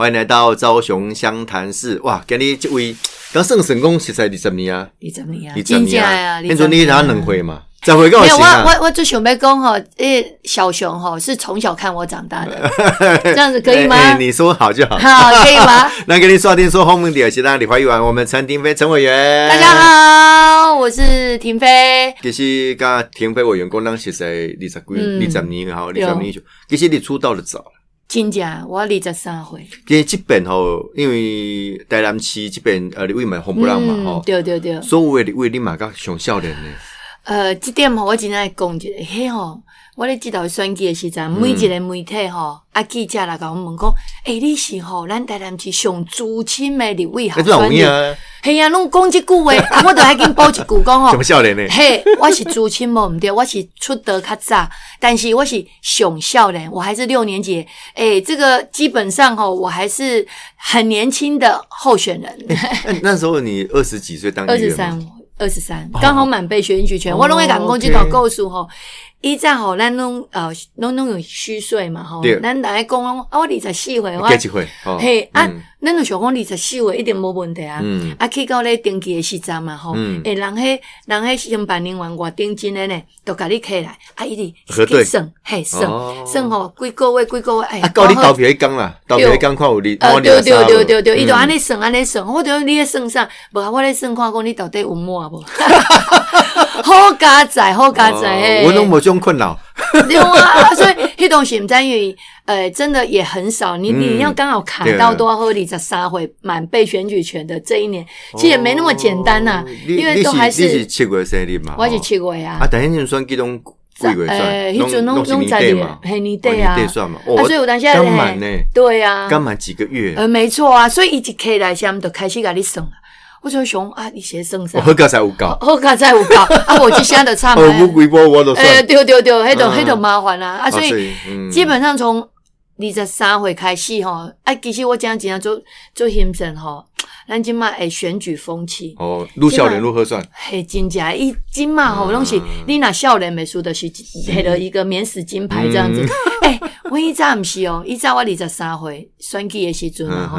欢迎来到高雄湘潭市。哇，今日这位刚算成功实在二十年啊，二十年啊，二十年啊，听说你拿两回嘛，再回够没有，我。我我就想要讲吼，诶，小熊吼是从小看我长大的，这样子可以吗？你说好就好。好，可以吗？那给你刷听说后面的是让你欢迎完我们陈廷飞陈委员。大家。好，我是廷飞。其实跟廷飞委员工当实在二十几、嗯二十年吼，二十年就，其实你出道的早。真正我二十三岁，因为这边吼，因为台南市这边呃，你为嘛红不浪嘛嗯吼，对对对。所有的立委你嘛较上少年呢。呃，这点吼，我真爱讲一个，嘿吼，我咧指导选举的时阵，每一个媒体吼，啊记者来甲我问讲，诶、你是吼咱台南市上资深的立委候那这有选？系啊，拢讲即句话，啊，我著还紧补一句讲吼什么。少年呢？嘿，我是资深无毋对，我是出道较早，但是我是上少年，我还是六年级。诶、这个基本上吼，我还是很年轻的候选人，那那时候你二十几岁当二十三，二十三，刚好满被选举权。哦我拢会讲讲 OK 这套故事吼。以前吼，咱拢呃，拢拢有虚岁嘛吼，咱大家讲我二十四岁，我。嘿啊嗯，咱就想讲二十四岁一定无问题啊。嗯。啊，去到咧登记的时阵嘛吼，嗯。诶，人迄人迄承办人员外顶真诶呢，都甲你起来，啊，伊直核算，嘿算。哦。算吼，几个月几个月，哎啊，，到你投票迄工啦，投票迄工看有你，呃，对对对对对，伊就安尼。尼算安尼算，我就你咧算啥？无啊，我咧算看讲你到底有满无？好加载，好加载我拢无这种困扰。对啊，所以迄东西毋知因为呃，真的也很少。你嗯你要刚好卡到多少二十三回满被选举权的这一年，其实也没那么简单呐因为都还是你是是七月生日嘛？我是七月啊啊，。但迄阵选举拢几月呃，算？迄阵拢拢在年嘿年底啊。啊，所以有当时刚满呢，对啊，刚满几个月。呃，没错啊，所以伊一起来先就开始甲你算啊。我就想啊，你写算啥我？好刚才有搞，好卡再有搞啊，我就现在就差哦，嘛。我规波我都哎，算。对对对，迄种嗯迄种麻烦啦啊，啊所以嗯基本上从二十三岁开始吼，啊，其实我讲真正做做行政吼，咱今嘛诶选举风气。哦，入少年如何算？嘿，真正伊今嘛吼，嗯拢是你若少年美术的是摕了一个免死金牌这样子嗯。诶，我以前毋是哦，以前我二十三岁选举的时阵嘛吼，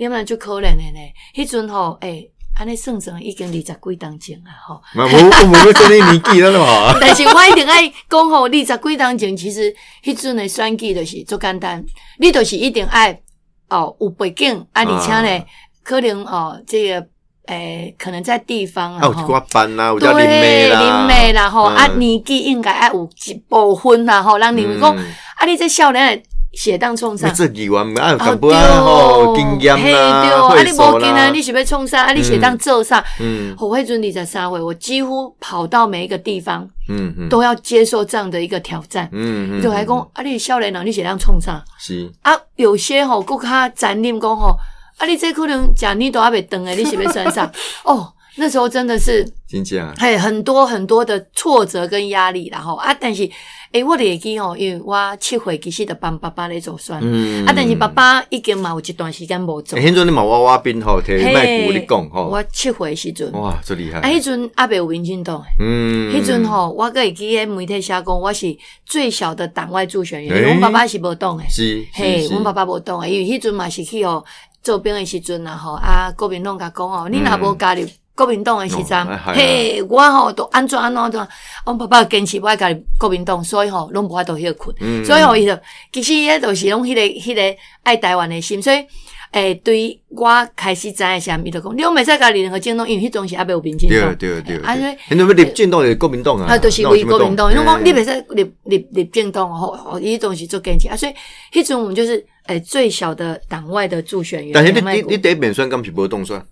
你们就可怜的呢。迄阵吼，诶，安尼算算已经二十几当前啊吼。嘛，我我们跟你年纪那么好啊。但是我一定爱讲吼，二十几当前，其实迄阵的选举就是足简单，你就是一定爱哦有背景啊，而且呢，可能哦这个诶、可能在地方啊，啊有班啦，有林妹啦，林妹啦吼，嗯啊年纪应该爱有一部分啦吼，让你们讲嗯啊，你这少年的写当创啥那？这议员啊，淡薄啊吼经验嘿啦，会你手啦无经啊，你是要创啥？啊，你写当做啥？嗯我迄阵二十三岁，我几乎跑到每一个地方，嗯嗯都要接受这样的一个挑战。嗯嗯，就还讲啊，你少年人你写当创啥？是啊，有些吼，更较残忍讲吼，啊，你这可能讲你都还袂长诶，你是要选啥？哦，那时候真的是真正嘿很多很多的挫折跟压力然后啊，但是诶、我会记吼，因为我七岁其实就帮爸爸咧做算，嗯。啊，但是爸爸已经嘛有一段时间无做。欸，迄阵你嘛娃娃兵吼，摕麦鼓你讲吼，我七岁的时阵，啊，哇，最厉害，迄阵阿伯有民进。嗯，迄阵吼，我个会记咧媒体写讲，我是最小的党外助选员，因欸为爸爸是无党诶。是嘿，阮爸爸无党诶，因为迄阵嘛是去哦做兵诶时阵啊吼，啊国民党甲讲哦，你若无加入国民党诶时阵嘿，我吼都安怎安怎安怎，阮爸爸坚持我要加入国民党，所以吼拢无法度迄个困，嗯所以吼伊就其实迄就是拢迄个迄个爱台湾诶心，所以。诶，对于我开始知影啥，伊就讲，你拢袂使加入任何政党，因为迄种是还袂有民进对党。对对，啊，所以迄阵要立政党是国民党啊，啊，就是为国民党，因为讲你别袂使立立立政党吼，吼伊东西做坚持啊，所以迄阵我们就是诶、最小的党外的助选员，但是你你你第一遍选敢是无动算，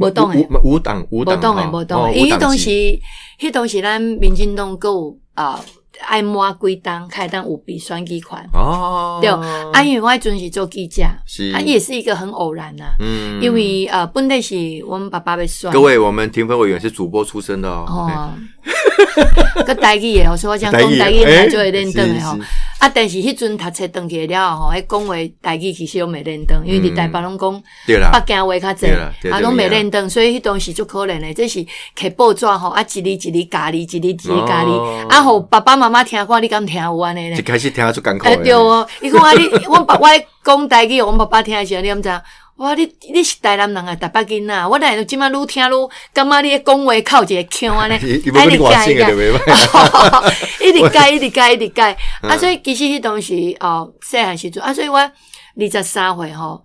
无党诶，无无党无无党哈党诶，无党哦诶，伊迄当时时迄当时咱民进党搁有啊爱摸几档开当有比选举款，哦，对，啊，因为我迄阵是做记者，是。啊，也是一个很偶然呐、嗯。因为呃，本来是我们爸爸被选，各位，我们庭分委员是主播出身的哦，哦，个台语诶，所以我讲讲台语台语哎台就会认得的吼。啊，但是迄阵读册登去了吼，迄讲话台语其实拢袂认得，因为伫台北拢讲，北京话较济啊，拢袂对认得，所以迄当时就可怜诶，这是摕报纸吼，啊，一字一字教你，一字一字教你哦，啊，互爸爸妈妈听看，你敢听有安尼一咧？开始听得出艰苦哎，对哦，伊讲啊，你阮爸我咧讲台语，阮爸爸听的时候，你毋知？影？哇！你你是台南人啊，台北囡仔，我来即摆愈听愈感觉你咧讲话靠一个腔安尼，伊伊要跟你外省的就袂歹。一直改，一直改，一直改。嗯啊，所以其实迄当时哦，细汉时阵啊，所以我二十三岁吼，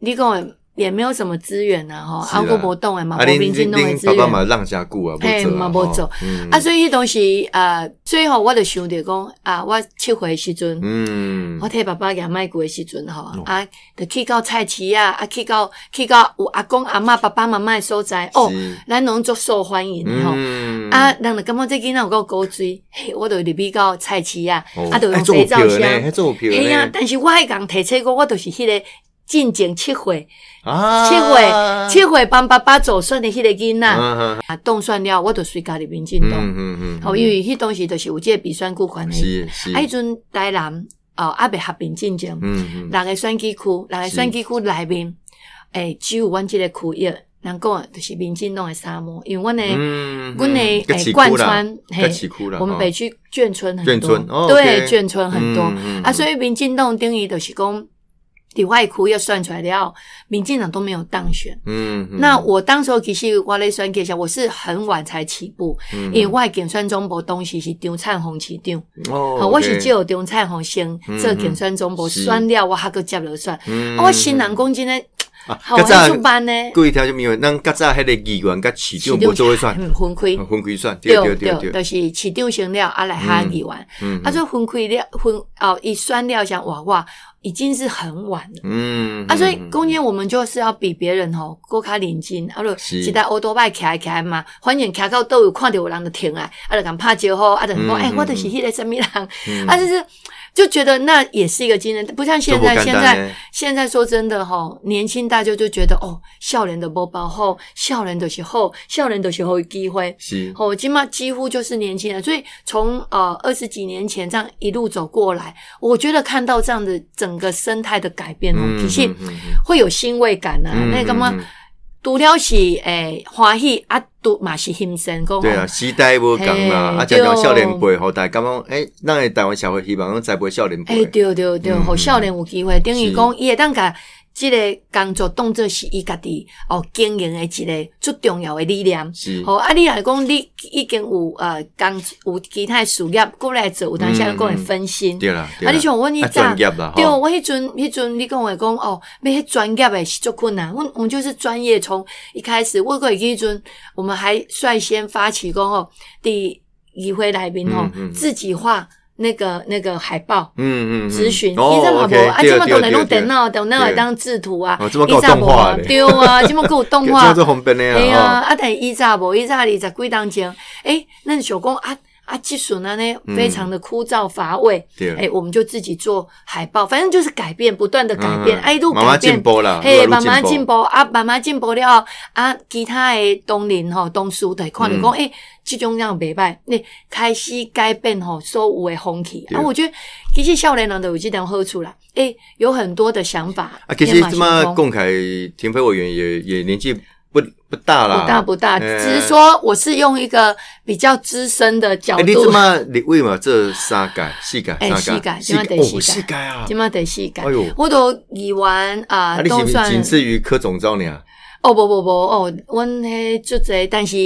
你讲的也没有什么资源呐吼，是啊。啊，我无懂诶嘛，啊，恁无民进恁党的资源。爸爸嘛源。让下久啊，嘿无做啊，嘛无做。吼嗯。啊，所以迄当时呃，所以吼，我就想着讲啊，我七岁的时阵，嗯，我替爸爸养麦过的时阵吼哦，啊，就去到菜市啊，啊，去到去到有阿公阿嬷爸爸妈妈的所在，哦是，咱拢足受欢迎的吼。嗯。啊，人就感觉这囡仔有够古锥，嘿，我就入去到菜市啊，哦啊，就用肥皂，箱。嘿啊，呢，但是我迄共提册过，我就是迄个进前七岁，啊，七岁，七岁帮爸爸做选的迄个囡仔，嗯啊，冻算了，我就随家入民进党，嗯嗯嗯，吼，因为迄当时就是有这个比选区权的，是是，啊，迄阵台南哦，还未合并进前，嗯嗯，六个选举区，六个选举区内面，诶，只有阮即个区域，人讲的就是民进党的沙漠，因为阮的。嗯，阮的嗯诶贯穿，嘿我们北区眷村很多，对，眷村很多、啊，所以民进党等于就是讲，伫外区要算出来了，民进党都没有当选。嗯，嗯。那我当时候其实我咧选计下，我是很晚才起步，嗯因为我的竞选总部当时是张灿宏市长，哦好，我是 OK 借张灿宏先嗯做竞选总部，是。选了我还个接落选，嗯啊我新人讲真诶，啊好，较早很出班呢，各位听众朋友，咱较早迄个议员甲市长无做伙选，嗯分开。分开算，对对对对对，就是市长选了，啊来哈议员，嗯啊，就分开了，分哦，一算了想哇哇，已经是很晚了。嗯啊，所以中间我们就是要比别人吼够卡领巾，啊，就是一台欧多拜徛徛嘛，反正徛到都有看到有人就停啊，啊就敢拍招呼，啊就讲，嗯哎、嗯我就是迄个什么人，嗯。啊就是就觉得那也是一个经验，不像现在，现在现在说真的吼，年轻大家就觉得哦，笑脸的无保护，笑脸的时候，笑脸的时候有机会，是，哦，今嘛几乎就是年轻人，所以从呃二十几年前这样一路走过来，我觉得看到这样的整个生态的改变哦，嗯其实嗯嗯嗯。会有欣慰感啊。嗯那个嘛嗯嗯，除了是诶欢喜啊，都嘛是心酸，讲对啊，时代无共嘛，啊，讲讲少年辈吼，大家讲，诶，咱诶台湾社会希望讲栽培少年诶，辈，对对对，嗯互少年有机会，等于讲伊会当甲即个工作当做是伊家己哦经营的一个最重要的理念。是，好，啊，你来讲，你已经有呃工有其他的事业过来做，有当时讲会分心。对啦，对啊，啦你像阮迄啊早专业啦，对，我迄阵迄阵你跟我讲哦，要迄专业的是足困难。我我们就是专业，从一开始，我过迄阵，我们还率先发起讲哦，第议会来宾哦嗯，嗯自己画那个那个海报。嗯嗯，咨询，哦伊这嘛无，啊，对即么当然对对用电脑，电脑来当制图啊伊咋无对啊，这么还有动画。样，做方便的 啊，嘿啊，啊，但是伊咋无，伊咋二十几当前，诶，那想讲啊啊，技术呢呢非常的枯燥乏味，诶，我们就自己做海报，反正就是改变，不断的改变，嗯哎，一路慢慢改变进。步啦，嘿，慢慢进愈步啊，慢慢进步了啊，其他的同龄吼、同事就会看到嗯讲，诶、即种样袂歹，你开始改变吼所有的风气。对啊，我觉得其实少年人都有这点好处啦，诶、有很多的想法。啊，其实这么行空龚凯田飞委员也也年纪不不大啦，不大不大，呃只是说我是用一个比较资深的角度。哎，你度这，么立委嘛，这三改细改、哎三四届四现在第哦，四届。四届啊！今嘛得细改哎呦，我都以完啊都算仅次于柯总兆你啊？哦不不不哦，阮迄足侪，但是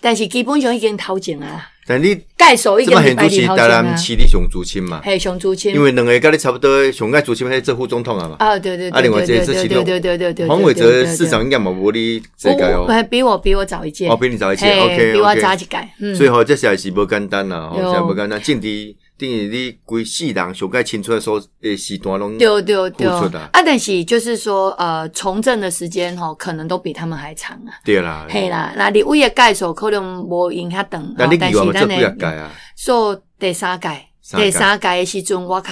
但是基本上已经头前啊，但你介绍已这么现经是排主席台伫头前啊南，市的上主亲嘛，嘿上主亲因。为两个跟你差不多，上届主亲迄做副总统啊嘛。啊，对对啊另外对对对对对对对对，黄伟哲市长应该冇无你这届哦，比我比我早一届，哦，比你早一届嘿，OK 比我早一届，嗯，所以吼，这实在是不简单啦，吼，对实在无简单。政治等于你规世人上届青春的所诶时段拢，对对对，啊，但是就是说，呃，从政的时间吼，可能都比他们还长啊。对啦。嘿啦，那你位的介绍可能无影遐长，但是咱几啊届的啊？做第三届，三届第三届的时阵，我较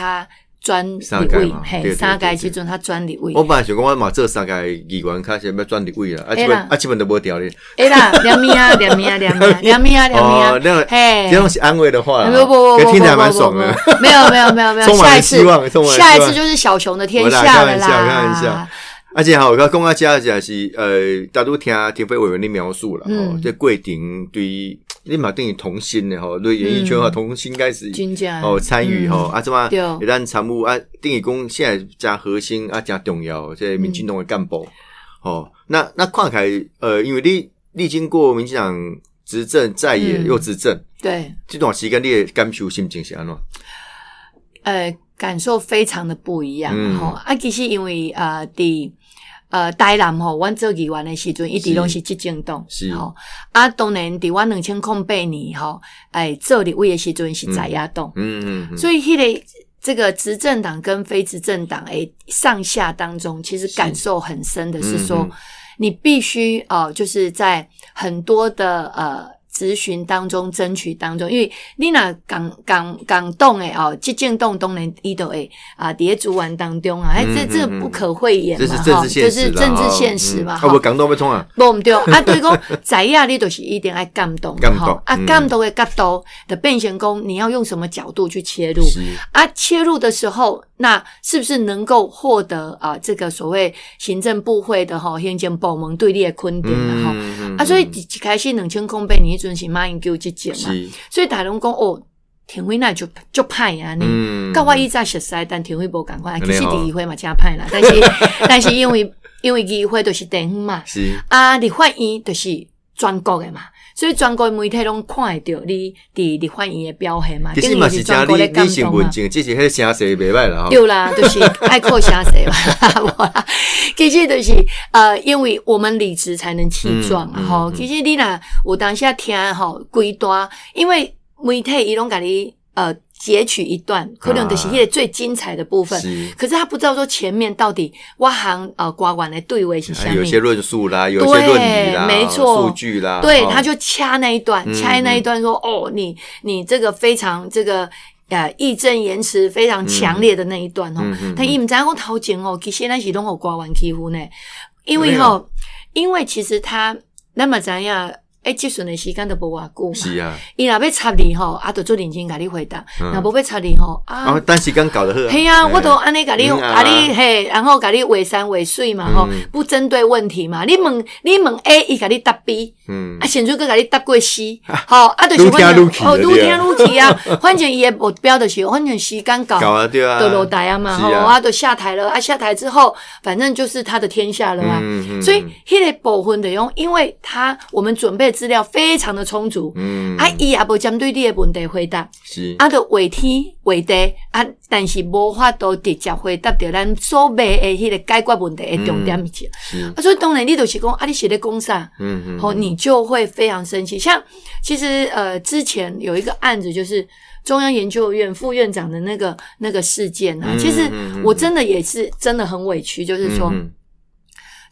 专三届立委嘛，对对嘿，三届时阵他专立委我，本来想讲我嘛做三届议员，开始要转立委啦，啊，基本啊，基本都无调咧。哎啦，两米啊，两米啊，两米啊，两米啊，两米啊。嘿。这，种是安慰的话啦，不不不不，听起来蛮爽的。不没有没有没有没有，下一次希望充满了希望下一次就是小熊的天下了开玩笑开玩笑。啦。而且吼，我讲啊，遮就是呃，大都听田飞委员的描述了吼嗯，这桂顶对于你嘛等于同心的吼，对演艺圈和同心开始哦参与吼嗯啊，怎么对。一旦参悟啊，等于讲现在加核心啊，加重要，这民进党的干部哦，那那看起来呃，因为你历经过民进党执政在野嗯。又执政对，这段时间，你的感受心情是安怎？呃，感受非常的不一样嗯。吼。啊，其实因为呃，伫呃台南吼，阮做议员的时阵，一直拢是执政党是吼。啊，当然伫阮两千零八年吼，哎，做立委的时阵是在野党，嗯嗯嗯，所以迄个。这个执政党跟非执政党诶上下当中，其实感受很深的是说，你必须呃，就是在很多的呃咨询当中、争取当中，因为你若港港港动诶哦，激进动当然伊都会啊，伫主玩当中啊，哎、这这不可讳言嘛，这是政哈治现实啦，就是政治哦现实嘛，嗯啊，哈我讲到要创啊，无毋对，啊，对讲在亚你就是一定爱感动，感动吼啊，嗯。感动的角度的变成讲，你要用什么角度去切入？啊，切入的时候，那是不是能够获得啊这个所谓行政部会的哈行政部门对你的肯定啊哈、嗯啊，所以一一开始两千空八年迄阵是马英九执政嘛，所以大家拢讲哦，田辉那就就派啊，你。嗯。甲我以前熟悉，但田辉无共款，其实安尼吼议会嘛真歹啦，但是 但是因为因为议会就是地方嘛，是。啊，立法院就是全国的嘛，所以全国的媒体拢看会到你伫立法院的表现嘛，其实嘛是真全国的你你感动嘛。成文证，只是迄个声势袂歹啦。对啦，就是爱靠声势嘛，无啦。其实就是呃，因为我们理直才能气壮嗯嗯吼、嗯其实你若有当下听吼规段，因为媒体伊拢甲你呃截取一段，可能的是迄个最精彩的部分。是。可是他不知道说前面到底挖行呃刮完的对位是啥啊有些论述啦，有些对论理啦，没错。数据啦，对，哦他就掐那一段，嗯掐那一段说，哦，你你这个非常这个。呃，义正言辞非常强烈的那一段哦，嗯嗯但伊毋知影讲头前哦，其实咱是拢有官员欺负呢，因为没吼，因为其实他咱嘛知影，诶，即阵的时间都无偌久嘛，是啊，伊若要插你吼，啊，著做认真甲你回答，嗯。若无要插你吼，啊然后，单时间搞得好，系啊，我都安尼甲你，嗯啊。啊你嘿，然后甲你画山画水嘛吼嗯，不针对问题嘛。你问你问 A，伊甲你答 B，嗯啊，甚至佮甲你答过 C，好啊，就是愈反正哦，听愈听愈气啊。反正伊的目标就是，反正时间到，搞啊对啊，就落台啊嘛，吼啊，就下台了啊，下台之后，反正就是他的天下了啊。所以迄个部分的用，因为他我们准备的资料非常的充足，嗯啊，伊也无针对你的问题回答。是啊，就画天画地啊，但是无法度直接回答到咱所谓的迄个解决问题的重点是。嗯啊，所以当然你就是讲啊，你写的公啥，嗯嗯好、你就会非常生气。像其实呃，之前有一个案子，就是中央研究院副院长的那个那个事件啊，嗯其实我真的也是真的很委屈，就是说。嗯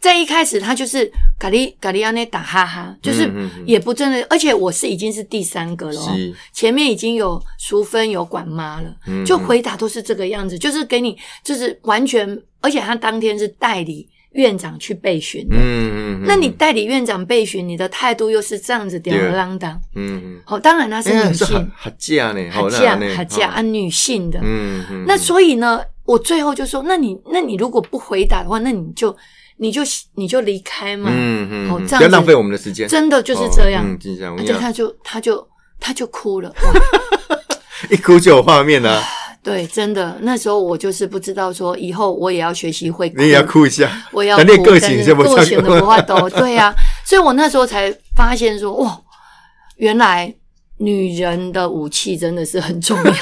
在一开始，他就是咖喱咖喱安内打哈哈，就是也不真的，而且我是已经是第三个了、哦，前面已经有淑芬有管妈了，嗯就回答都是这个样子，就是给你就是完全，而且他当天是代理院长去备询的，嗯嗯，那你代理院长备询，你的态度又是这样子吊儿郎当，嗯嗯，好、当然他是女性，好嫁呢，哈嫁哈嫁啊女性的，嗯嗯，那所以呢，我最后就说，那你那你如果不回答的话，那你就你就你就离开嘛，嗯嗯，好这样不要浪费我们的时间，真的就是这样，嗯，就这样，而且他就他就他就哭了。一哭就有画面了，对，真的，那时候我就是不知道说以后我也要学习会哭，你也要哭一下，我也要那你哭，个性但是是 不个性的不会抖对呀、所以我那时候才发现说，哇，原来女人的武器真的是很重要。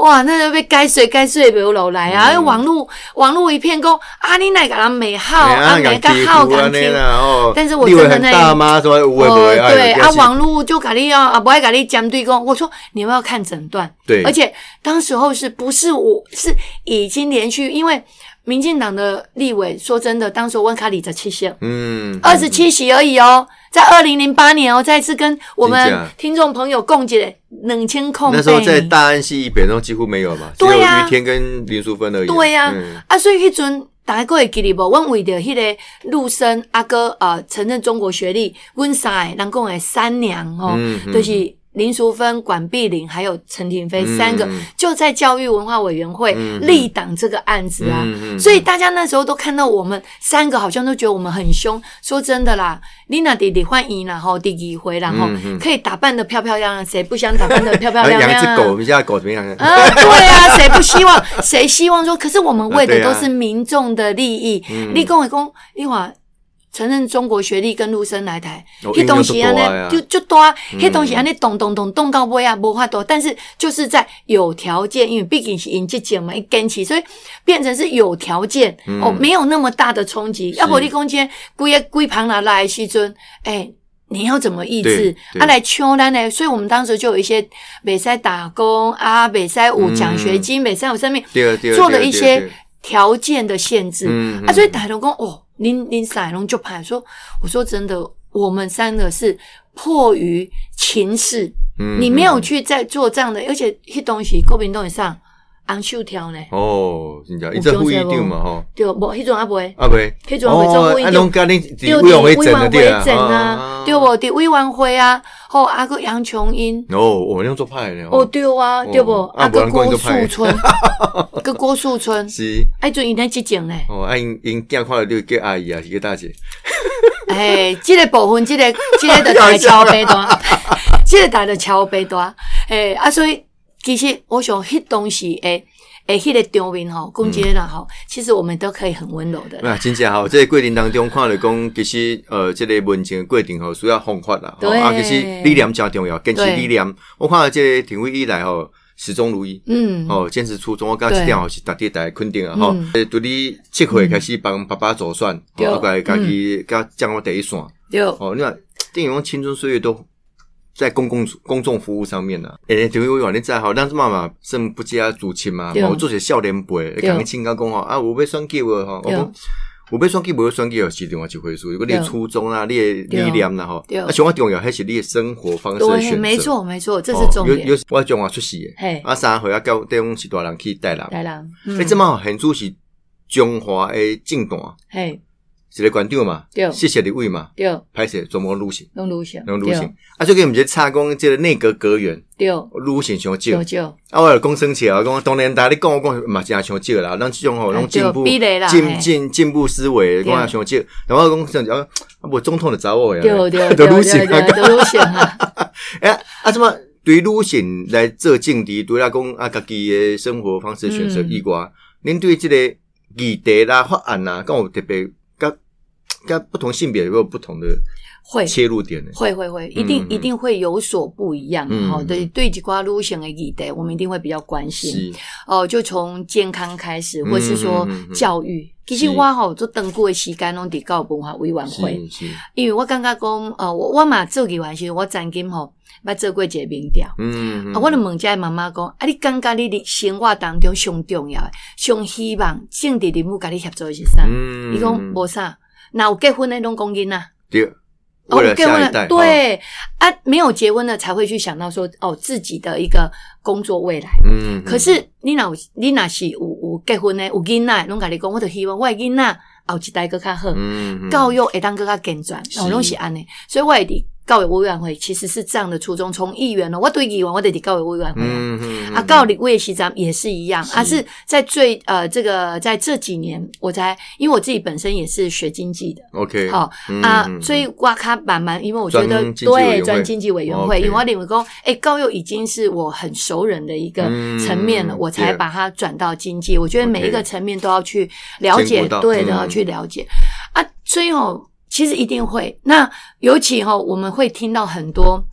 哇，那就被该睡该睡没有落来啊！嗯网络网络一片讲啊，你哪个人美好啊，啊，哪个敢好敢听。哦，但是我真的那哦，我对啊，网络就咖喱啊，不爱咖喱讲对公。我说你们要看诊断，对而且当时候是不是我是已经连续，因为民进党的立委，说真的，当时温卡里在七席，嗯，二十七席而已哦。在二零零八年哦，再次跟我们听众朋友共解冷清空那时候在大安溪以北，然后几乎没有嘛，对呀于天跟林淑芬而已。对呀、嗯。啊，所以迄阵大家还会记得无？阮为着迄个陆生阿哥呃承认中国学历，阮三个人讲的三娘吼，嗯嗯。就是林淑芬、管碧玲还有陈廷飞、嗯三个，就在教育文化委员会嗯立党这个案子啊。所以大家那时候都看到我们三个，好像都觉得我们很凶。说真的啦，丽娜弟弟欢迎然后第一回，然后可以打扮的漂漂亮亮，谁不想打扮的漂漂啊亮亮、养一只狗，我们家的狗怎么样？啊，对啊，谁不希望？谁希望说？可是我们为的都是民众的利益。嗯立功伟公，你话承认中国学历跟陆生来台，哦迄东西安应用就就就多啊，嗯迄东西安尼动动动动到尾啊，无法多。但是就是在有条件，因为毕竟是引进节嘛，一跟起，所以变成是有条件、嗯哦，没有那么大的冲击。要不你讲今天规个规旁拿来的时阵，哎、你要怎么抑制啊，来秋咱呢？所以我们当时就有一些北塞打工啊，北塞有奖学金，北塞有上面对对做了一些条件的限制。嗯啊，所以大家讲哦，林林赛龙就拍说，我说真的，我们三个是迫于情势，嗯你没有去再做这样的，而且些东西国民党也上红袖条呢，哦，真正，有一只副议强势无？长嘛吼，对，无迄种啊袂。啊袂，迄阵会做副议啊，长。拢甲你对，伫委员会整的对啊，对无？伫委员会啊，吼，啊个杨琼英，哦，我用做派的哦，对啊，对无？啊啊个 郭树春，个郭树春，是。啊，迄阵伊在即种呢。哦，啊因因囝看到你叫阿姨啊，是叫大姐，哎，即个部分，即个即个就大桥背单，这个大的桥背单，哎啊，所以其实我想，迄当时诶诶，迄个场面吼，攻击人吼，其实我们都可以很温柔的。啊，真正吼，这个过程当中看了讲，其实呃，这个文情的过程吼，需要方法啦，吼对。啊，其实理念真重要，坚持对。理念。我看到这个庭委以来吼，始终如一。嗯，哦，坚持初衷，我刚这点吼是大家大家肯定啊，吼。嗯，呃，从你七岁开始帮爸爸做选，对。哦，家家己甲降到第一线，对，哦，你看电影讲青春岁月都在公共公众服务上面呐。诶，庭委员你知吼，咱这妈妈甚不加主亲嘛，对吼，做些少年辈，对讲亲家讲吼，啊，有要选举无吼，我对讲。有要选举无要选举，是另外一回事。如果你的初衷啊，你的理念啦吼，啊，上我重要还是你的生活方式的选，择。没错，没错，这哦，是重点。有有我中华出世的，嘿，啊，三岁啊，到等于是大人去带人。来啦，诶，即嘛很主是中华的政党，嘿，一个馆长嘛，对。谢谢立委嘛，对，歹势全部女性，拢女性，拢女性。啊，最近毋是差讲即个内阁阁员对，女性伤少。啊，我有讲生气啊，我讲当然，大家你讲我讲嘛，真伤少啦。咱即种吼，拢进步进进进步思维，讲啊伤少。然后我讲像啊，啊无总统的找我呀，对对 就对女性啊，啊，哎啊，怎么对于女性来做政治，对来讲啊，家己的生活方式选择以外，恁对即个议题啦、法案啦，跟有特别，跟跟不同性别有没有不同的会。切入点呢？会会会，一定、嗯一定会有所不一样。嗯好、对对，几瓜路线的议题，我们一定会比较关心。是，哦，就从健康开始，或是说嗯嗯嗯嗯教育。其实我吼做登过的时间拢伫教育文化委员会，因为我感觉讲，呃，我我嘛做议员时，我曾经吼捌做过一个民调。嗯，啊，我就问遮妈妈讲，啊，你感觉你的生活当中上重要的、上希望政治人物甲你合作的是啥？嗯伊讲无啥，若有结婚的拢讲囡仔。对，哦结婚了对，啊，没有结婚的才会去想到说哦自己的一个工作未来。嗯，可是你若有你那是有有结婚的有囡仔，拢甲你讲，我就希望我的囡仔后一代更较好，嗯，嗯教育会当更较健全，拢是安尼。所以我会伫教育委员会其实是这样的初衷，从议员呢，我对议员我得伫教育委员会啊。嗯嗯啊，告立委时站也是一样，是。而、是在最呃这个在这几年，我才因为我自己本身也是学经济的，，OK，好、嗯啊，嗯所以我卡慢慢，因为我觉得对专经济委员会，因为我领为工，哎，教育已经是我很熟人的一个嗯层面了，我才把它转到经济。我觉得每一个层面都要去了解，对的，嗯。要去了解。啊。所以哦，其实一定会，那尤其哈、我们会听到很多。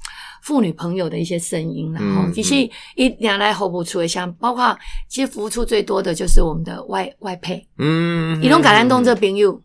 妇女朋友的一些声音然后、嗯。其实一两来后不出的，像包括其实服务处最多的就是我们的外外配，嗯，移动橄榄东这朋友，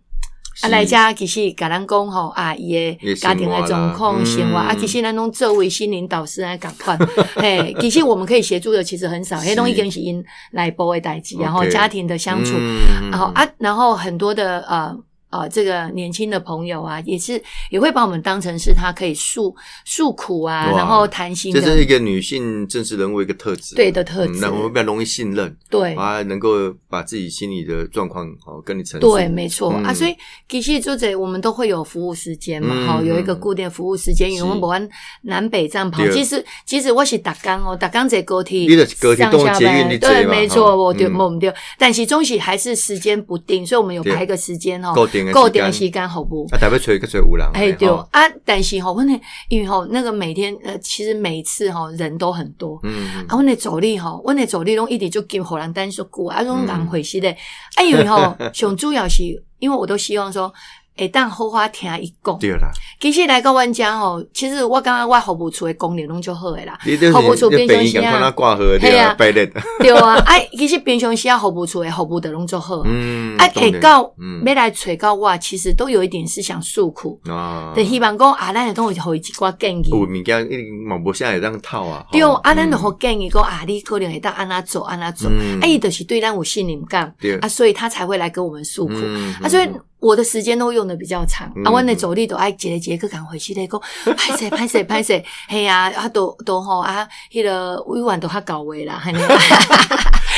啊，来遮其实甲咱讲吼啊，伊也诶家庭诶状况、生生活啊，其实咱拢作为心灵导师来共款，嘿，其实我们可以协助的其实很少，是。迄拢已经是因内部诶代志，然后家庭的相处，嗯。然后啊，然后很多的呃呃，这个年轻的朋友啊，也是也会把我们当成是他可以诉诉苦啊，然后谈心这是，一个女性政治人物一个特质，对的特质嗯那我们比较容易信任，对。啊，能够把自己心里的状况好跟你陈述，对，没错、嗯啊，所以其实做这我们都会有服务时间嘛，嗯哈、有一个嗯固定服务时间，因为我们不管南北这样跑。其实其实我是打工哦，打工在高铁，你就是高铁上下班对，没错，我对，嗯我们对，但是中西还是时间不定，所以我们有对排个时间哦，固定的固定的时时间好不？啊，台北吹个吹有人的，哎，对。吼啊，但是吼，我那因为吼那个每天呃，其实每一次吼人都很多，嗯，啊，阮那助理吼，阮那助理拢一直就跟互人等足久，啊，拢嗯。人回事的。啊，因为吼，上主要是因为我都希望说，会当好好听伊讲。对啦，其实来到阮遮吼，其实我感觉我服务处的功能拢就好诶啦。你就是服务处平常时啊，挂河嘿啊对啊，对啊，啊，其实平常时啊，服务处的服务的拢就好。嗯，啊，重点会到嗯要来找到我，其实都有一点是想诉苦，啊，就希望讲啊，咱会当会互伊一寡建议。有物件一定嘛无啥会当套啊，对，吼啊，咱就嗯好建议讲啊，你可能会当安那做，安那做，嗯啊，伊就是对咱有信任感，对啊，所以他才会来跟我们诉苦。嗯啊，所以我的时间都用的比较长，嗯啊，我的助理都爱一个一个赶回去咧讲，拍摄拍摄拍摄，嘿啊，啊，都都吼啊，迄个委婉都较到位啦，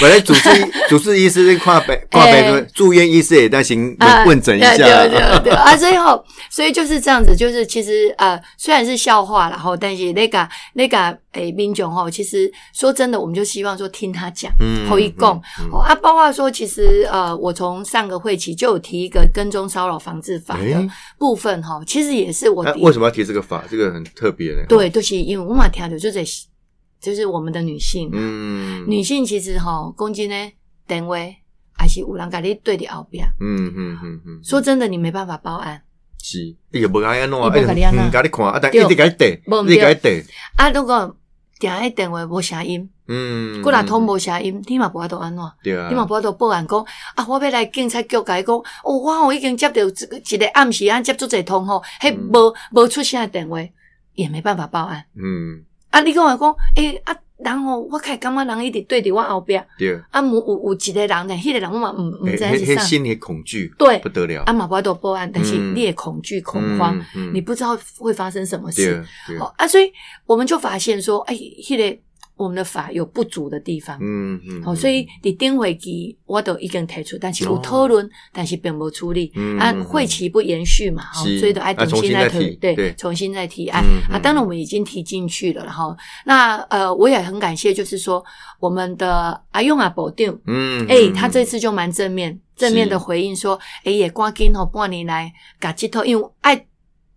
嘿。本来主治主治医师跨北跨北的住院医师也在行啊 问诊一下，对对对对啊，所以吼，所以就是这样子，就是其实呃，虽然是笑话然后，但是那个那个诶，民众吼，其实说真的，我们就希望说听他讲，嗯后一共嗯嗯哦啊，包括说，其实呃，我从上个会期就有提一个跟踪骚扰防治法的部分哈，其实也是我提为什么要提这个法？这个很特别的，对，就是因为我嘛听到就是就是我们的女性，嗯，女性其实哈，攻击呢电话还是有人甲你对伫后边。嗯嗯嗯嗯，说真的，你没办法报案。是，伊也无甲安怎，伊无甲你安怎嗯，甲你看，啊，但对。一直甲你逮无，你甲你逮，啊。如果定迄电话无声音，嗯，过来通无声音，你嘛无法度安怎？对啊，你嘛无法度报案讲啊，我要来警察局甲伊讲，哦，我吼已经接到一个一个暗时啊，接足侪通吼，迄嗯。无无出声的电话，也没办法报案。嗯，啊，你跟我讲，诶、啊，人吼，我开感觉人一直对着我后壁，对，啊，有有有一个人呢，迄、个人我嘛毋毋迄知是啥，迄心里恐惧，对。不得了。啊，，嘛无法度报案，但是嗯。你也恐惧恐慌，嗯，嗯。你不知道会发生什么事。啊，所以我们就发现说，哎、迄、个我们的法有不足的地方。嗯嗯，哦，所以你顶会期我都已经提出，但是有讨论，但是并无处理。啊会期不延续嘛，哦所以都爱啊重重新再提，对，对。重新再提案。啊。当然我们已经提进去了，然后那呃，我也很感谢，就是说我们的阿用啊保定，嗯，哎、嗯他这次就蛮正面正面的回应说，哎、也赶紧吼半年来甲这套，因为爱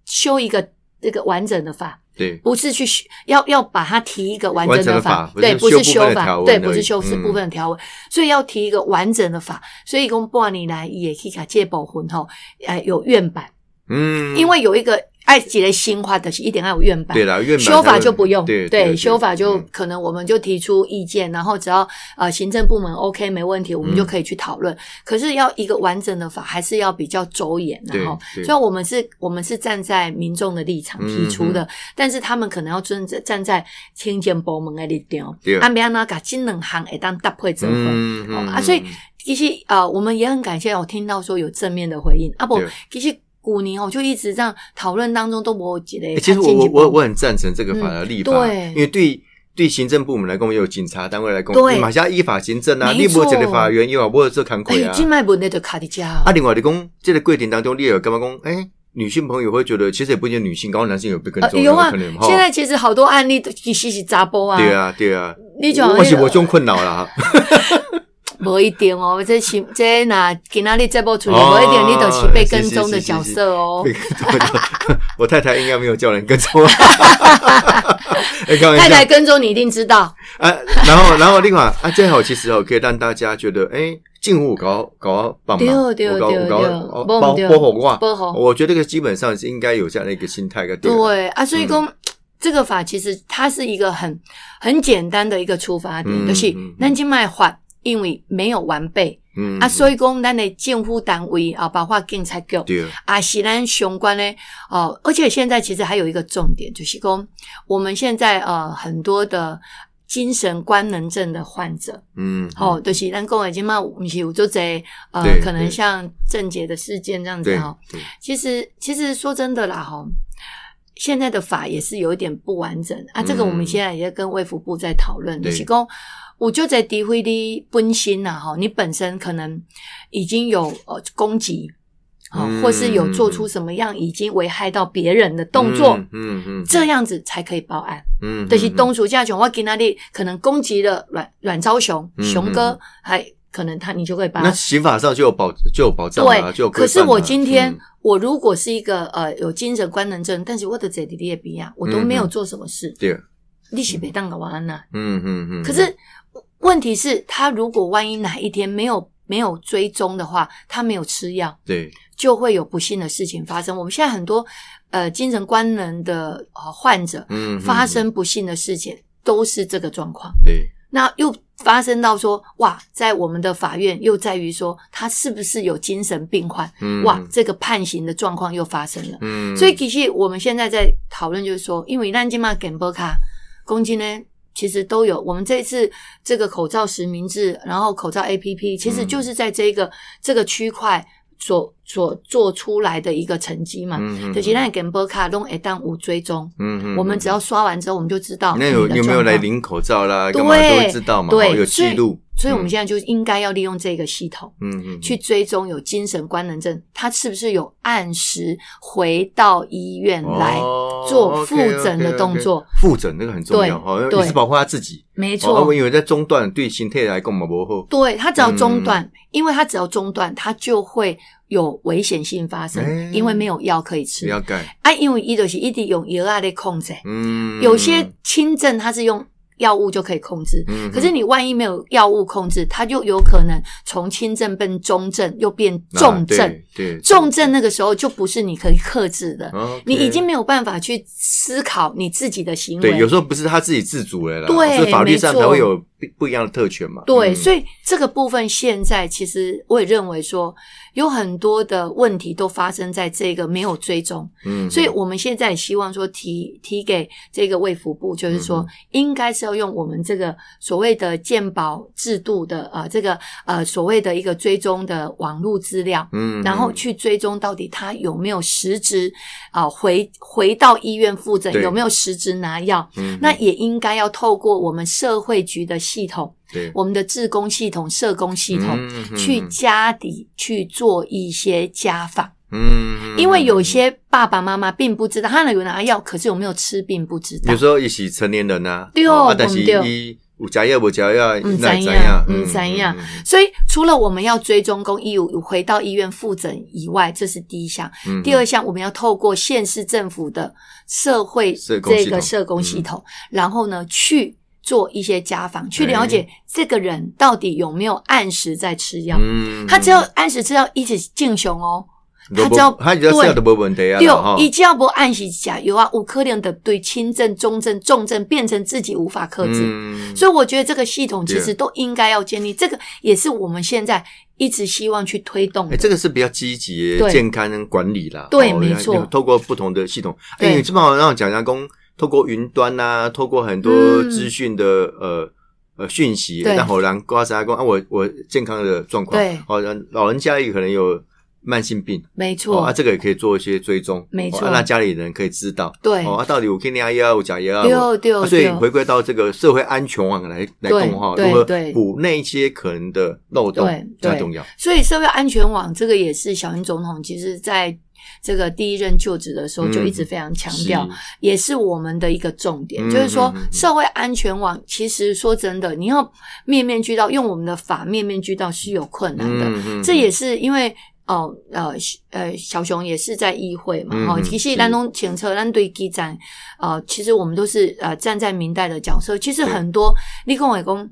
修一个这个完整的法，对，不是去修要要把它提一个完整的法，对，不是修法，对，不是修是嗯。部分的条文，所以要提一个完整的法，所以公布年来也可以甲这部分吼，呃，有院版，嗯，因为有一个爱几类新法的是一定要有院版，对啦，院版修法就不用，对对，修法就嗯。可能我们就提出意见，然后只要呃行政部门 OK 没问题，我们就可以去讨论。可是要一个完整的法，还是要比较周延，对然后对。虽然我们是我们是站在民众的立场提出嗯。的，但是他们可能要站在站在清洁部门的立场对，安安那甲这两行会当搭配做伙。嗯哦啊，所以其实呃，我们也很感谢我听到说有正面的回应。啊不对，其实古年哦就一直这样讨论当中都没有几类。欸其实我我我我很赞成这个法的立法，嗯对。因为对对行政部门来讲，也有警察单位来讲，对。你马上依法行政啊，没错。你无一个法院，又无这康亏哎，啊。静脉问题就卡伫遮啊，另外你讲这个过程当中，你也有干嘛讲？哎，女性朋友会觉得，其实也不一定女性，刚刚男性有被跟踪，呃有啊可现在其实好多案例都其实是杂波啊，对，啊对啊，你讲，而且我是我这种困扰啦，无一定哦，这是这那今仔日这部处理，哦无一定你都是被跟踪的角色哦。被。跟踪的。我太太应该没有叫人跟踪，太太跟踪你一定知道，啊，然后，然后另外啊，最好其实哦，可以让大家觉得，哎，进屋搞搞帮忙，对对搞搞对对哦。包包红哇，保护我觉得这个基本上是应该有这样的一个心态跟对。对啊，所以嗯。讲。这个法其实它是一个很很简单的一个出发点，嗯就是嗯南京卖法，因为没有完备，嗯啊，所以讲咱的政府单位啊，包括警察局。对，啊，是咱相关的哦，而且现在其实还有一个重点，就是说我们现在呃很多的精神官能症的患者，嗯，哦，就是咱讲的今嘛，不是有做在呃，可能像郑杰的事件这样子哈、对，其实其实说真的啦哈，现在的法也是有一点不完整啊，这个我们嗯现在也跟卫福部在讨论，对。就是讲。我就在诋毁你本心呐，哈，你本身可能已经有呃攻击，啊、嗯或是有做出什么样已经危害到别人的动作，嗯嗯嗯，这样子才可以报案。嗯，就是嗯。东属家熊，我给那里可能攻击了阮阮昭雄嗯熊哥嗯，还可能他你就会报那。刑法上就有保就有保障啊，就有对，可是我今天、嗯。我如果是一个呃有精神官能症，但是我的姐弟弟也不一样，我都没有做什么事，对，利息被当个晚安呐。嗯嗯嗯，可是问题是，他如果万一哪一天没有没有追踪的话，他没有吃药，对，就会有不幸的事情发生。我们现在很多呃精神官能的呃患者嗯，嗯发生不幸的事情，都是这个状况。对，那又发生到说，哇，在我们的法院又在于说，他是不是有精神病患？嗯哇，这个判刑的状况又发生了。嗯，所以其实我们现在在讨论，就是说，因为咱今嘛给波卡公斤呢，其实都有。我们这一次这个口罩实名制，然后口罩 APP，其实嗯就是在这个、这个区块所所做出来的一个成绩嘛。嗯嗯就是咱给波卡弄一档无追踪，嗯嗯，我们只要刷完之后，我们就知道那有有没有来领口罩啦？干嘛都对会知道嘛，有记录，所以我们嗯现在就应该要利用这个系统。嗯嗯去追踪有精神官能症，他是不是有按时回到医院来哦做复诊的动作复诊那个很重要对也是保护他自己。哦没错，我以为在中断对心态来讲嘛不好。对他只要中断，嗯因为他只要中断，他就会有危险性发生，哎因为没有药可以吃。了解，啊，因为伊就是一直用药啊来控制，嗯，有些轻症它是用药物就可以控制，嗯，可是你万一没有药物控制，它就有可能从轻症变中症，又变重症。啊对对重症那个时候就不是你可以克制的你已经没有办法去思考你自己的行为。对，有时候不是他自己自主了啦，对法律上才会有不不一样的特权嘛。对，嗯所以这个部分现在其实我也认为说，有很多的问题都发生在这个没有追踪，嗯，所以我们现在也希望说提提给这个卫福部，就是说嗯应该是要用我们这个所谓的健保制度的呃这个呃所谓的一个追踪的网络资料，嗯，然后去追踪到底他有没有实质啊、回回到医院复诊，有没有实质拿药，嗯那也应该要透过我们社会局的系统。对。我们的志工系统、社工系统、去家底去做一些家访，嗯，因为有些爸爸妈妈并不知道，他有拿药，可是有没有吃并不知道。有。时候一起成年人呐，对啊，但是对伊有食药无食药，唔怎样？唔嗯知影嗯嗯所以，除了我们要追踪公益有回到医院复诊以外，这是第一项。嗯第二项，我们要透过县市政府的社会这个社工系统，然后呢去做一些家访，去哎了解这个人到底有没有按时在吃药。嗯他只要按时吃药，一直敬雄哦。他只要他只要吃药都没问题啊，对只要不按时吃药啊，有可能的对轻症、中症、重症变成自己无法克制。嗯所以我觉得这个系统其实都应该要建立，这个也是我们现在一直希望去推动哎，的。这个是比较积极健康管理啦。哦对没错透过不同的系统，对哎，你这么好让我讲讲公，透过云端啊，透过很多嗯。资讯的呃。呃，讯息，对。然后让刮痧讲啊，我我健康的状况，对。哦，人老人家也可能有慢性病，哦，没错，啊，这个也可以做一些追踪，没错。哦啊让家里人可以知道，对。哦，啊，到底我给你牙药、有假药，对对啊所以回归到这个社会安全网来来对共哈，如何补那一些可能的漏洞对对比较重要。所以社会安全网这个也是小英总统其实在这个第一任就职的时候就一直非常强调，嗯是也是我们的一个重点，嗯就是说社会安全网其实说真的，你要面面俱到，用我们的法面面俱到是有困难的。这也是因为哦呃呃小熊也是在议会嘛，哈、其实是咱拢前车咱对基站呃，其实我们都是呃站在明代的角色，其实很多你跟我讲。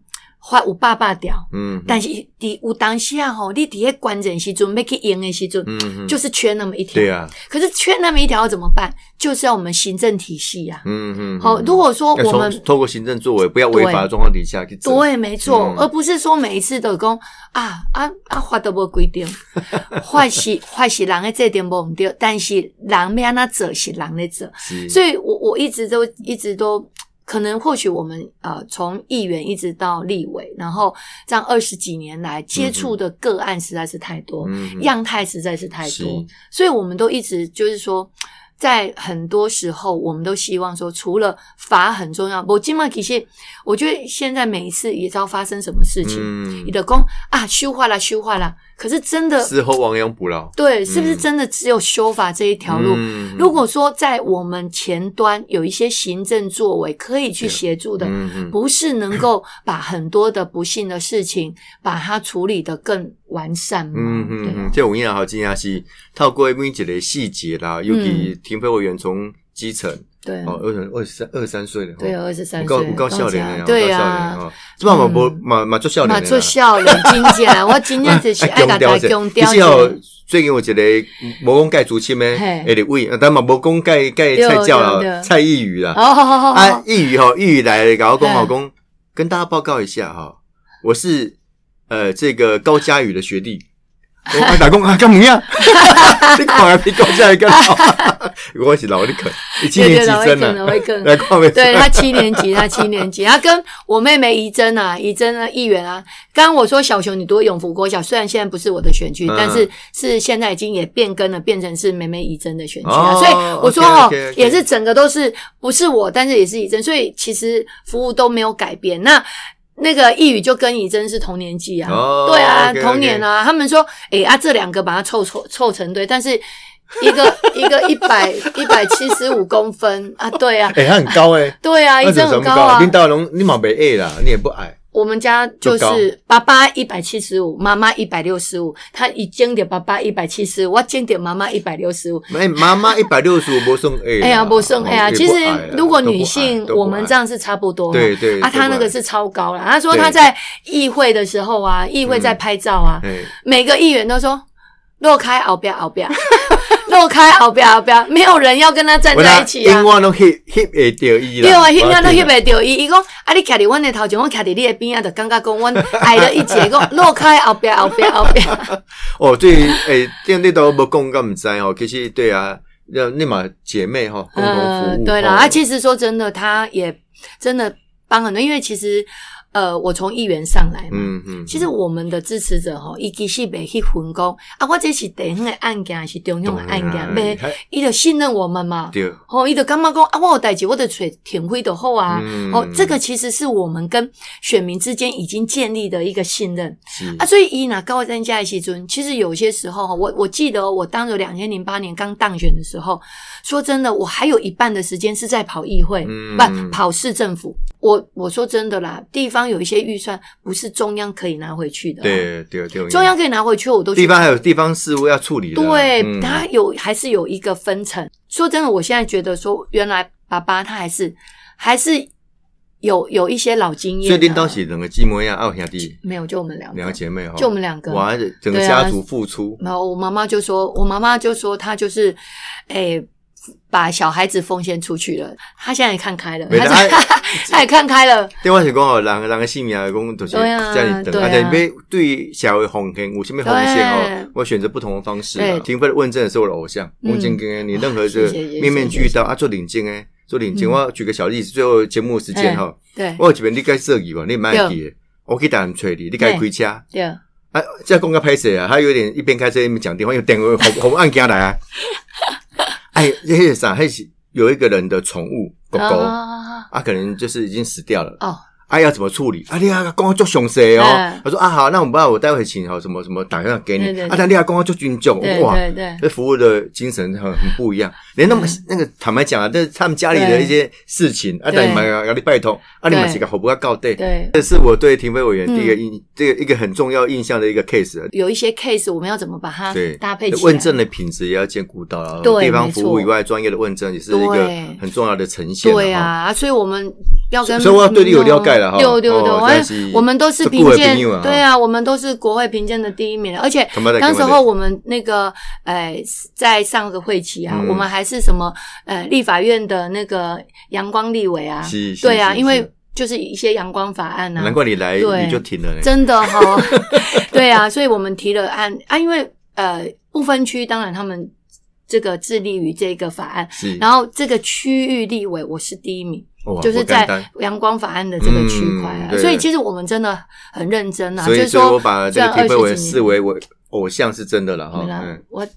发有爸爸掉，嗯，但是伫有当下吼，你伫迄关键时阵要去用的时阵，嗯嗯，就是缺那么一条。对啊，可是缺那么一条要怎么办？就是要我们行政体系啊。嗯嗯，好，嗯如果说我们透过行政作为，不要违法的状况底下去做，对，没错，嗯而不是说每一次都讲啊啊啊，法都无规定，坏是坏是人的这点无唔对，但是人要安怎做是人的做，是，所以我我一直都一直都。可能或许我们呃从议员一直到立委，然后这样二十几年来接触的个案实在是太多，样态实在是太多，所以我们都一直就是说，在很多时候，我们都希望说，除了法很重要，我今晚其实我觉得现在每一次也知道发生什么事情，嗯。你的公啊修化了修化了，可是真的事后亡羊补牢。对，是不是嗯。真的只有修法这一条路？嗯。如果说在我们前端有一些行政作为可以去协助的，嗯嗯。不是能够把很多的不幸的事情把它处理得更完善吗？嗯嗯嗯这有影好真正是透过每一个细节啦，尤其停飞委员从基层对。啊哦，二十二十三二十三岁了，对，哦。二十三岁，有够少年的呀，对有够少年啊。哦，这嘛嘛无嗯。嘛嘛做少嘛年的啦，做笑脸，真正 我真正就是 爱甲大家强调其实哦一下，最近有一个无讲盖竹签的嘿。诶立委，但嘛无讲盖盖对蔡教对对啦，蔡依瑜啦。哦，好啊好，，依瑜哈，依瑜来了，搞公嘿好公，跟大家报告一下哈，我是呃这个高佳宇的学弟。我工啊，干么样？你看啊，比高佳宇更好。我是老的肯，你七年级对对生老会更了，来看没？对他七年级，他七年级，他跟我妹妹怡珍啊，怡珍啊，议员啊。刚刚我说小熊你读永福国小，虽然现在不是我的选区，嗯但是是现在已经也变更了，变成是妹妹怡珍的选区哦啊。所以我说哦也是整个都是不是我，但是也是怡珍，所以其实服务都没有改变。那。那个易宇就跟以真是同年纪啊，哦对啊同年啊。他们说，哎、啊，这两个把它凑凑凑成对，但是 一个一个一百一百七十五公分。啊，对啊，哎，他很高哎，对啊，那一真很高啊。林大龙你冇被矮啦，你也不矮。我们家就是爸爸一百七十五，妈妈一百六十五。他已经的爸爸一百七十五，我经的妈妈一百六十五。哎，妈妈一百六十五，不算矮啦。哎呀，不剩哎呀，哦其实如果女性，我们这样是差不多。对对啊，他那个是超高了。他说对他在议会的时候啊，议会在拍照啊，哎每个议员都说落开后边后边，落开后边后边，没有人要跟他站在一起啊因。为都翕翕会到伊啦。对啊，翕啊都翕袂着伊。伊讲啊，你徛伫阮的头前，我徛伫你的边啊，就感觉讲阮矮了一截，讲落开后边后边后边。哦，对，诶，这你都无讲，敢唔知哦。其实对啊，要那嘛姐妹哈，共同服务。对啦，哦啊，其实说真的，他也真的帮很多，因为其实呃，我从议员上来嘛。嗯嗯，其实我们的支持者吼，伊其实袂去分工啊，我这是地方的案件，还是中央的案件，袂，还伊就信任我们嘛。对，哦，伊就感觉讲啊，我有代志，我就找田辉就好啊。嗯哦，这个其实是我们跟选民之间已经建立的一个信任是啊。所以伊拿高增加的时阵，其实有些时候，我我记得我当时两千零八年刚当选的时候，说真的，我还有一半的时间是在跑议会，嗯不跑市政府。我我说真的啦，地方有一些预算不是中央可以拿回去的、，对对对，中央可以拿回去，我都去地方还有地方事务要处理的啊。对，嗯它有还是有一个分层。说真的，我现在觉得说，原来爸爸他还是还是有有一些老经验、啊。所以领导是两个姊妹啊，二兄弟，没有，就我们两个，两个姐妹哈，就我们两个。哇，整个家族付出，然后我妈妈就说，我妈妈就说她就是，诶、把小孩子奉献出去了。他现在也看开了，没啦她她也看开了。电话是讲哦，人人的性命啊，讲就是对啊家里等，对啊而且要对社会奉献有什么奉献哦，我选择不同的方式。停飞的问政是我的偶像，嗯啊翁建根，你任何这个谢谢谢谢面面俱到啊，做领巾哎，做领巾。嗯我举个小例子，最后节目时间哈，对我有一边你该设计吧，你买记的，我可以打人催你，你该开车。对，啊，这公开拍摄啊，他有点一边开车一边讲电话，又电话红红按进来啊。哎，那些啥，还是有一个人的宠物狗狗。啊啊，可能就是已经死掉了。哦，啊，要怎么处理？啊，你啊，刚刚做详细哦嗯。他说啊，好，那我们把我待会请好什么什么打电话给你啊，但你啊，公告做军重对哇，对对，这服务的精神很很不一样。连那么嗯那个坦白讲啊，这是他们家里的一些事情啊，对但你们要你拜托，啊，你们几个好不要告对。对，这是我对停飞委员第一个嗯印，这个一个很重要印象的一个 case 啊。有一些 case 我们要怎么把它对，搭配起来？问政的品质也要兼顾到啊。对地方服务以外，专业的问政也是一个很重要的呈现。对哈，啊，所以我们要跟所以我要对你有了解了哈。对对对，哦我我们都是这顾的评鉴对啊，我们都是国会评鉴的第一名，而且当时候我们那个呃，在上个会期啊，嗯。我们还是什么呃，立法院的那个阳光立委啊，对啊，因为就是一些阳光法案啊，难怪你来对你就停了呢。真的哈、对啊，所以我们提了案啊，因为呃不分区，当然他们这个致力于这个法案，然后这个区域立委我是第一名，哇就是在阳光法案的这个区块啊，嗯所以其实我们真的很认真啊，所以就是说我把这个虽然铁飞伟20几年视为我偶像是真的了哈嗯，我